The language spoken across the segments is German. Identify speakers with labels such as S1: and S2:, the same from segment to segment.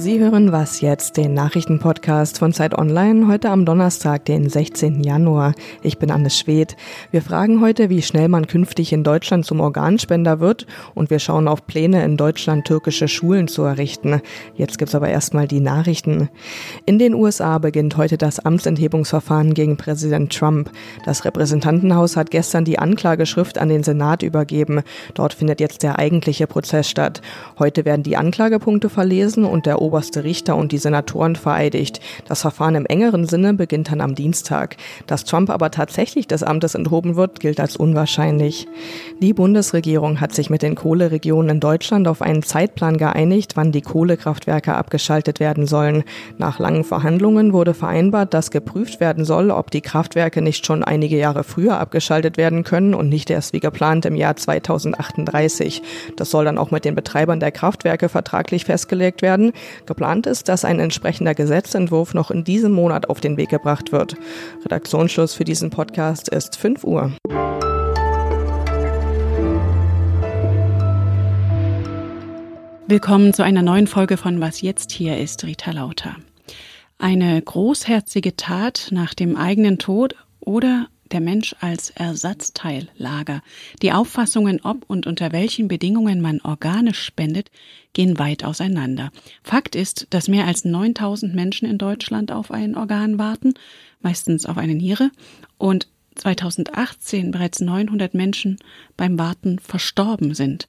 S1: Sie hören Was jetzt, den Nachrichtenpodcast von Zeit Online, heute am Donnerstag, den 16. Januar. Ich bin Anne Schwedt. Wir fragen heute, wie schnell man künftig in Deutschland zum Organspender wird und wir schauen auf Pläne, in Deutschland türkische Schulen zu errichten. Jetzt gibt's aber erstmal die Nachrichten. In den USA beginnt heute das Amtsenthebungsverfahren gegen Präsident Trump. Das Repräsentantenhaus hat gestern die Anklageschrift an den Senat übergeben. Dort findet jetzt der eigentliche Prozess statt. Heute werden die Anklagepunkte verlesen und der oberste Richter und die Senatoren vereidigt. Das Verfahren im engeren Sinne beginnt dann am Dienstag. Dass Trump aber tatsächlich des Amtes enthoben wird, gilt als unwahrscheinlich. Die Bundesregierung hat sich mit den Kohleregionen in Deutschland auf einen Zeitplan geeinigt, wann die Kohlekraftwerke abgeschaltet werden sollen. Nach langen Verhandlungen wurde vereinbart, dass geprüft werden soll, ob die Kraftwerke nicht schon einige Jahre früher abgeschaltet werden können und nicht erst wie geplant im Jahr 2038. Das soll dann auch mit den Betreibern der Kraftwerke vertraglich festgelegt werden. Geplant ist, dass ein entsprechender Gesetzentwurf noch in diesem Monat auf den Weg gebracht wird. Redaktionsschluss für diesen Podcast ist 5 Uhr.
S2: Willkommen zu einer neuen Folge von Was jetzt hier ist, Rita Lauter. Eine großherzige Tat nach dem eigenen Tod oder der Mensch als Ersatzteillager. Die Auffassungen, ob und unter welchen Bedingungen man Organe spendet, gehen weit auseinander. Fakt ist, dass mehr als 9000 Menschen in Deutschland auf ein Organ warten, meistens auf eine Niere, und 2018 bereits 900 Menschen beim Warten verstorben sind.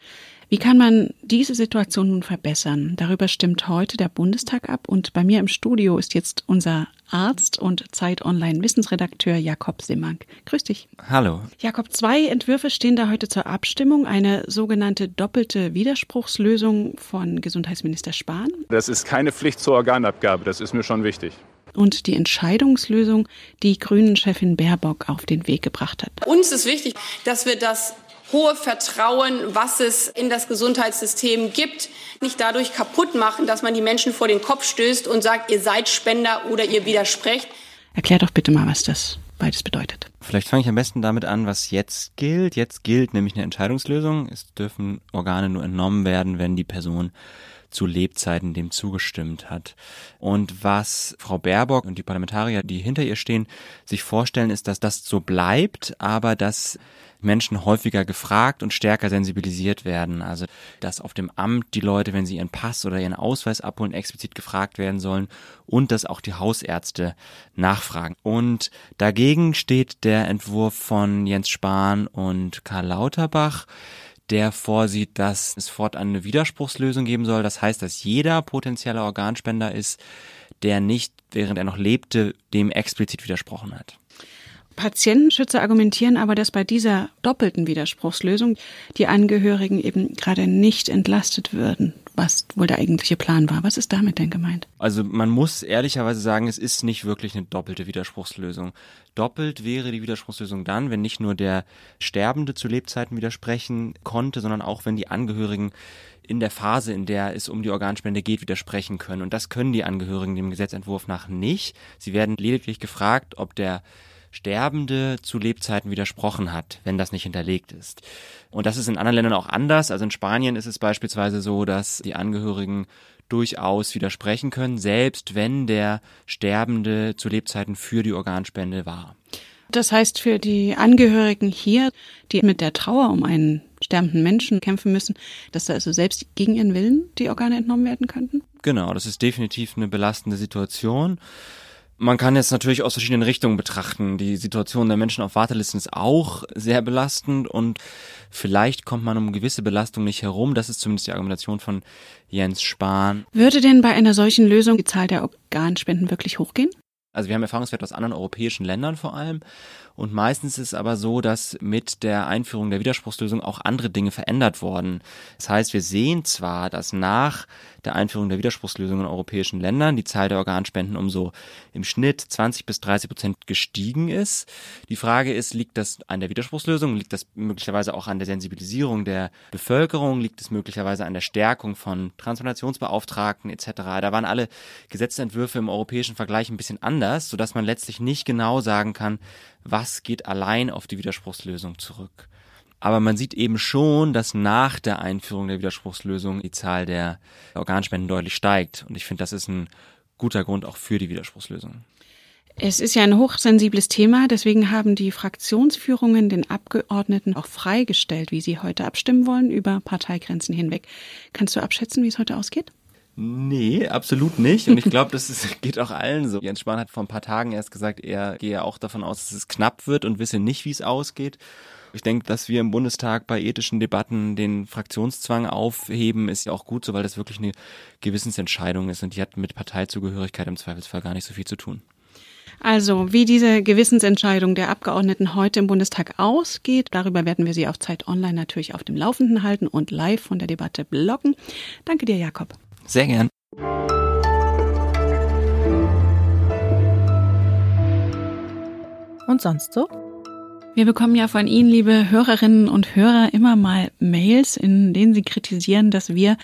S2: Wie kann man diese Situation nun verbessern? Darüber stimmt heute der Bundestag ab und bei mir im Studio ist jetzt unser Arzt und Zeit Online Wissensredakteur Jakob Simmank. Grüß dich.
S3: Hallo.
S2: Jakob, zwei Entwürfe stehen da heute zur Abstimmung. Eine sogenannte doppelte Widerspruchslösung von Gesundheitsminister Spahn.
S4: Das ist keine Pflicht zur Organabgabe, das ist mir schon wichtig
S2: und die Entscheidungslösung, die Grünen-Chefin Baerbock auf den Weg gebracht hat.
S5: Uns ist wichtig, dass wir das hohe Vertrauen, was es in das Gesundheitssystem gibt, nicht dadurch kaputt machen, dass man die Menschen vor den Kopf stößt und sagt, ihr seid Spender oder ihr widersprecht.
S2: Erklär doch bitte mal, was das beides bedeutet.
S3: Vielleicht fange ich am besten damit an, was jetzt gilt. Jetzt gilt nämlich eine Entscheidungslösung. Es dürfen Organe nur entnommen werden, wenn die Person zu Lebzeiten dem zugestimmt hat. Und was Frau Baerbock und die Parlamentarier, die hinter ihr stehen, sich vorstellen, ist, dass das so bleibt, aber dass Menschen häufiger gefragt und stärker sensibilisiert werden. Also, dass auf dem Amt die Leute, wenn sie ihren Pass oder ihren Ausweis abholen, explizit gefragt werden sollen und dass auch die Hausärzte nachfragen. Und dagegen steht der Entwurf von Jens Spahn und Karl Lauterbach, der vorsieht, dass es fortan eine Widerspruchslösung geben soll. Das heißt, dass jeder potenzielle Organspender ist, der nicht, während er noch lebte, dem explizit widersprochen hat.
S2: Patientenschützer argumentieren aber, dass bei dieser doppelten Widerspruchslösung die Angehörigen eben gerade nicht entlastet würden, was wohl der eigentliche Plan war. Was ist damit denn gemeint?
S3: Also man muss ehrlicherweise sagen, es ist nicht wirklich eine doppelte Widerspruchslösung. Doppelt wäre die Widerspruchslösung dann, wenn nicht nur der Sterbende zu Lebzeiten widersprechen konnte, sondern auch wenn die Angehörigen in der Phase, in der es um die Organspende geht, widersprechen können. Und das können die Angehörigen dem Gesetzentwurf nach nicht. Sie werden lediglich gefragt, ob der Sterbende zu Lebzeiten widersprochen hat, wenn das nicht hinterlegt ist. Und das ist in anderen Ländern auch anders. Also in Spanien ist es beispielsweise so, dass die Angehörigen durchaus widersprechen können, selbst wenn der Sterbende zu Lebzeiten für die Organspende war.
S2: Das heißt für die Angehörigen hier, die mit der Trauer um einen sterbenden Menschen kämpfen müssen, dass da also selbst gegen ihren Willen die Organe entnommen werden könnten?
S3: Genau, das ist definitiv eine belastende Situation. Man kann jetzt natürlich aus verschiedenen Richtungen betrachten. Die Situation der Menschen auf Wartelisten ist auch sehr belastend und vielleicht kommt man um gewisse Belastung nicht herum. Das ist zumindest die Argumentation von Jens Spahn.
S2: Würde denn bei einer solchen Lösung die Zahl der Organspenden wirklich hochgehen?
S3: Also wir haben Erfahrungswerte aus anderen europäischen Ländern vor allem. Und meistens ist es aber so, dass mit der Einführung der Widerspruchslösung auch andere Dinge verändert wurden. Das heißt, wir sehen zwar, dass nach der Einführung der Widerspruchslösung in europäischen Ländern die Zahl der Organspenden um so im Schnitt 20 bis 30 Prozent gestiegen ist. Die Frage ist, liegt das an der Widerspruchslösung? Liegt das möglicherweise auch an der Sensibilisierung der Bevölkerung? Liegt es möglicherweise an der Stärkung von Transplantationsbeauftragten etc.? Da waren alle Gesetzentwürfe im europäischen Vergleich ein bisschen anders, sodass man letztlich nicht genau sagen kann, was geht allein auf die Widerspruchslösung zurück. Aber man sieht eben schon, dass nach der Einführung der Widerspruchslösung die Zahl der Organspenden deutlich steigt. Und ich finde, das ist ein guter Grund auch für die Widerspruchslösung.
S2: Es ist ja ein hochsensibles Thema, deswegen haben die Fraktionsführungen den Abgeordneten auch freigestellt, wie sie heute abstimmen wollen, über Parteigrenzen hinweg. Kannst du abschätzen, wie es heute ausgeht?
S3: Nee, absolut nicht. Und ich glaube, das ist, geht auch allen so. Jens Spahn hat vor ein paar Tagen erst gesagt, er gehe auch davon aus, dass es knapp wird und wisse nicht, wie es ausgeht. Ich denke, dass wir im Bundestag bei ethischen Debatten den Fraktionszwang aufheben, ist ja auch gut so, weil das wirklich eine Gewissensentscheidung ist und die hat mit Parteizugehörigkeit im Zweifelsfall gar nicht so viel zu tun.
S2: Also, wie diese Gewissensentscheidung der Abgeordneten heute im Bundestag ausgeht, darüber werden wir Sie auf Zeit Online natürlich auf dem Laufenden halten und live von der Debatte bloggen. Danke dir, Jakob.
S3: Sehr gern.
S1: Und sonst so?
S2: Wir bekommen ja von Ihnen, liebe Hörerinnen und Hörer, immer mal Mails, in denen Sie kritisieren, dass wir,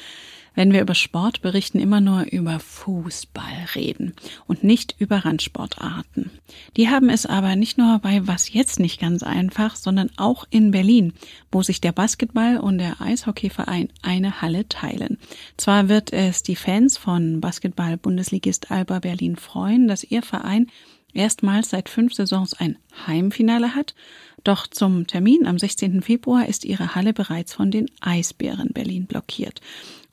S2: wenn wir über Sport berichten, immer nur über Fußball reden und nicht über Randsportarten. Die haben es aber nicht nur bei Was jetzt nicht ganz einfach, sondern auch in Berlin, wo sich der Basketball und der Eishockeyverein eine Halle teilen. Zwar wird es die Fans von Basketball-Bundesligist Alba Berlin freuen, dass ihr Verein erstmals seit fünf Saisons ein Heimfinale hat. Doch zum Termin am 16. Februar ist ihre Halle bereits von den Eisbären Berlin blockiert.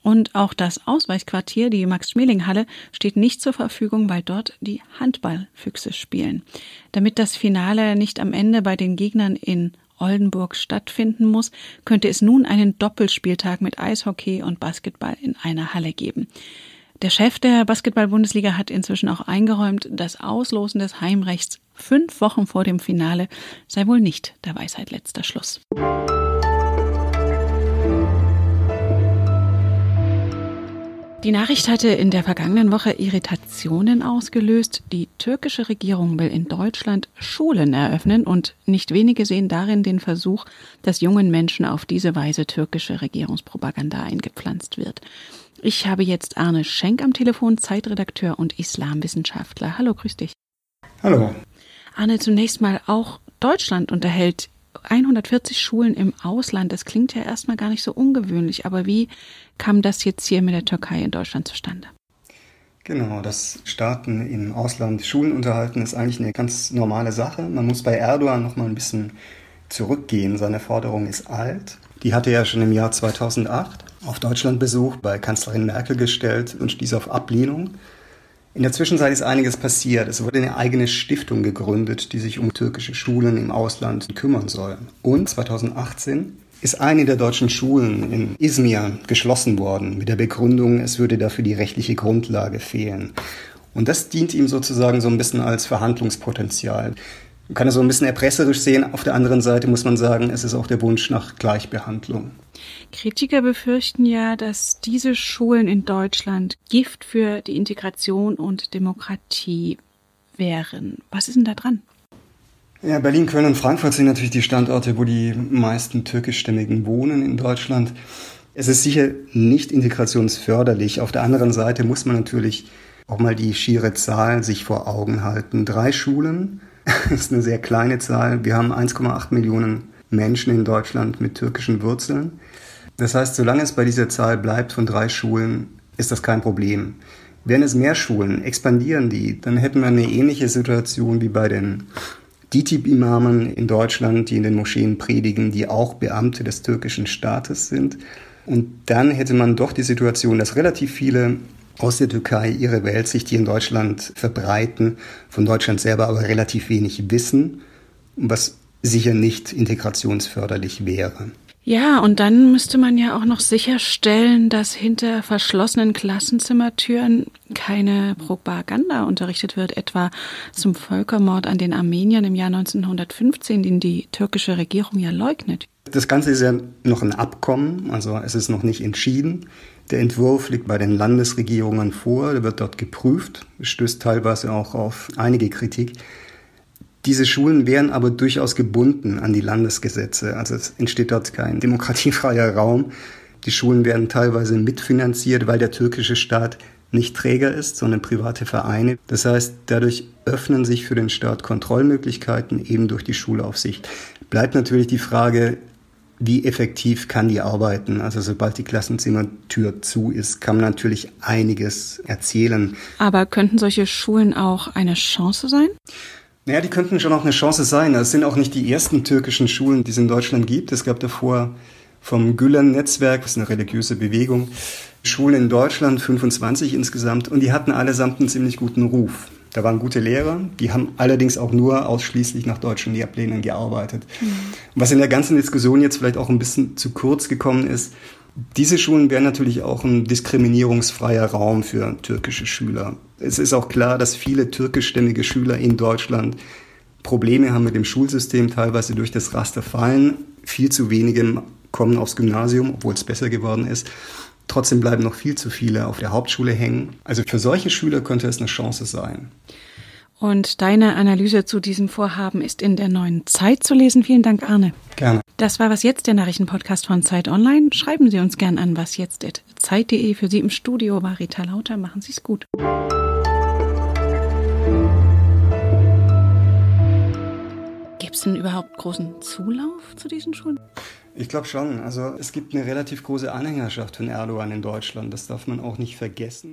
S2: Und auch das Ausweichquartier, die Max-Schmeling-Halle, steht nicht zur Verfügung, weil dort die Handballfüchse spielen. Damit das Finale nicht am Ende bei den Gegnern in Oldenburg stattfinden muss, könnte es nun einen Doppelspieltag mit Eishockey und Basketball in einer Halle geben. Der Chef der Basketball-Bundesliga hat inzwischen auch eingeräumt, das Auslosen des Heimrechts fünf Wochen vor dem Finale sei wohl nicht der Weisheit letzter Schluss. Die Nachricht hatte in der vergangenen Woche Irritationen ausgelöst. Die türkische Regierung will in Deutschland Schulen eröffnen und nicht wenige sehen darin den Versuch, dass jungen Menschen auf diese Weise türkische Regierungspropaganda eingepflanzt wird. Ich habe jetzt Arne Schenk am Telefon, Zeitredakteur und Islamwissenschaftler. Hallo, grüß dich.
S6: Hallo.
S2: Arne, zunächst mal auch Deutschland unterhält 140 Schulen im Ausland. Das klingt ja erstmal gar nicht so ungewöhnlich, aber wie kam das jetzt hier mit der Türkei in Deutschland zustande?
S6: Genau, das Staaten im Ausland Schulen unterhalten ist eigentlich eine ganz normale Sache. Man muss bei Erdogan noch mal ein bisschen zurückgehen. Seine Forderung ist alt. Die hatte er schon im Jahr 2008 auf Deutschlandbesuch bei Kanzlerin Merkel gestellt und stieß auf Ablehnung. In der Zwischenzeit ist einiges passiert. Es wurde eine eigene Stiftung gegründet, die sich um türkische Schulen im Ausland kümmern soll. Und 2018 ist eine der deutschen Schulen in Izmir geschlossen worden mit der Begründung, es würde dafür die rechtliche Grundlage fehlen. Und das dient ihm sozusagen so ein bisschen als Verhandlungspotenzial. Man kann es so ein bisschen erpresserisch sehen. Auf der anderen Seite muss man sagen, es ist auch der Wunsch nach Gleichbehandlung.
S2: Kritiker befürchten ja, dass diese Schulen in Deutschland Gift für die Integration und Demokratie wären. Was ist denn da dran?
S6: Ja, Berlin, Köln und Frankfurt sind natürlich die Standorte, wo die meisten türkischstämmigen wohnen in Deutschland. Es ist sicher nicht integrationsförderlich. Auf der anderen Seite muss man natürlich auch mal die schiere Zahl sich vor Augen halten. Drei Schulen ist eine sehr kleine Zahl. Wir haben 1,8 Millionen Menschen in Deutschland mit türkischen Wurzeln. Das heißt, solange es bei dieser Zahl bleibt von drei Schulen, ist das kein Problem. Wären es mehr Schulen, expandieren die, dann hätten wir eine ähnliche Situation wie bei den DITIB-Imamen in Deutschland, die in den Moscheen predigen, die auch Beamte des türkischen Staates sind. Und dann hätte man doch die Situation, dass relativ viele aus der Türkei ihre Weltsicht hier in Deutschland verbreiten, von Deutschland selber aber relativ wenig wissen, was sicher nicht integrationsförderlich wäre.
S2: Ja, und dann müsste man ja auch noch sicherstellen, dass hinter verschlossenen Klassenzimmertüren keine Propaganda unterrichtet wird, etwa zum Völkermord an den Armeniern im Jahr 1915, den die türkische Regierung ja leugnet.
S6: Das Ganze ist ja noch ein Abkommen, also es ist noch nicht entschieden. Der Entwurf liegt bei den Landesregierungen vor, der wird dort geprüft, stößt teilweise auch auf einige Kritik. Diese Schulen wären aber durchaus gebunden an die Landesgesetze. Also es entsteht dort kein demokratiefreier Raum. Die Schulen werden teilweise mitfinanziert, weil der türkische Staat nicht Träger ist, sondern private Vereine. Das heißt, dadurch öffnen sich für den Staat Kontrollmöglichkeiten eben durch die Schulaufsicht. Bleibt natürlich die Frage, wie effektiv kann die arbeiten. Also sobald die Klassenzimmertür zu ist, kann man natürlich einiges erzählen.
S2: Aber könnten solche Schulen auch eine Chance sein?
S6: Naja, die könnten schon auch eine Chance sein. Es sind auch nicht die ersten türkischen Schulen, die es in Deutschland gibt. Es gab davor vom Gülen-Netzwerk, das ist eine religiöse Bewegung, Schulen in Deutschland, 25 insgesamt, und die hatten allesamt einen ziemlich guten Ruf. Da waren gute Lehrer, die haben allerdings auch nur ausschließlich nach deutschen Lehrplänen gearbeitet. Mhm. Was in der ganzen Diskussion jetzt vielleicht auch ein bisschen zu kurz gekommen ist, diese Schulen wären natürlich auch ein diskriminierungsfreier Raum für türkische Schüler. Es ist auch klar, dass viele türkischstämmige Schüler in Deutschland Probleme haben mit dem Schulsystem, teilweise durch das Raster fallen. Viel zu wenige kommen aufs Gymnasium, obwohl es besser geworden ist. Trotzdem bleiben noch viel zu viele auf der Hauptschule hängen. Also für solche Schüler könnte es eine Chance sein.
S2: Und deine Analyse zu diesem Vorhaben ist in der neuen Zeit zu lesen. Vielen Dank, Arne.
S6: Gerne.
S2: Das war was jetzt der Nachrichtenpodcast von Zeit Online. Schreiben Sie uns gern an wasjetzt.zeit.de. Für Sie im Studio war Rita Lauter. Machen Sie es gut. Gibt es denn überhaupt großen Zulauf zu diesen Schulen?
S6: Ich glaube schon. Also es gibt eine relativ große Anhängerschaft von Erdogan in Deutschland. Das darf man auch nicht vergessen.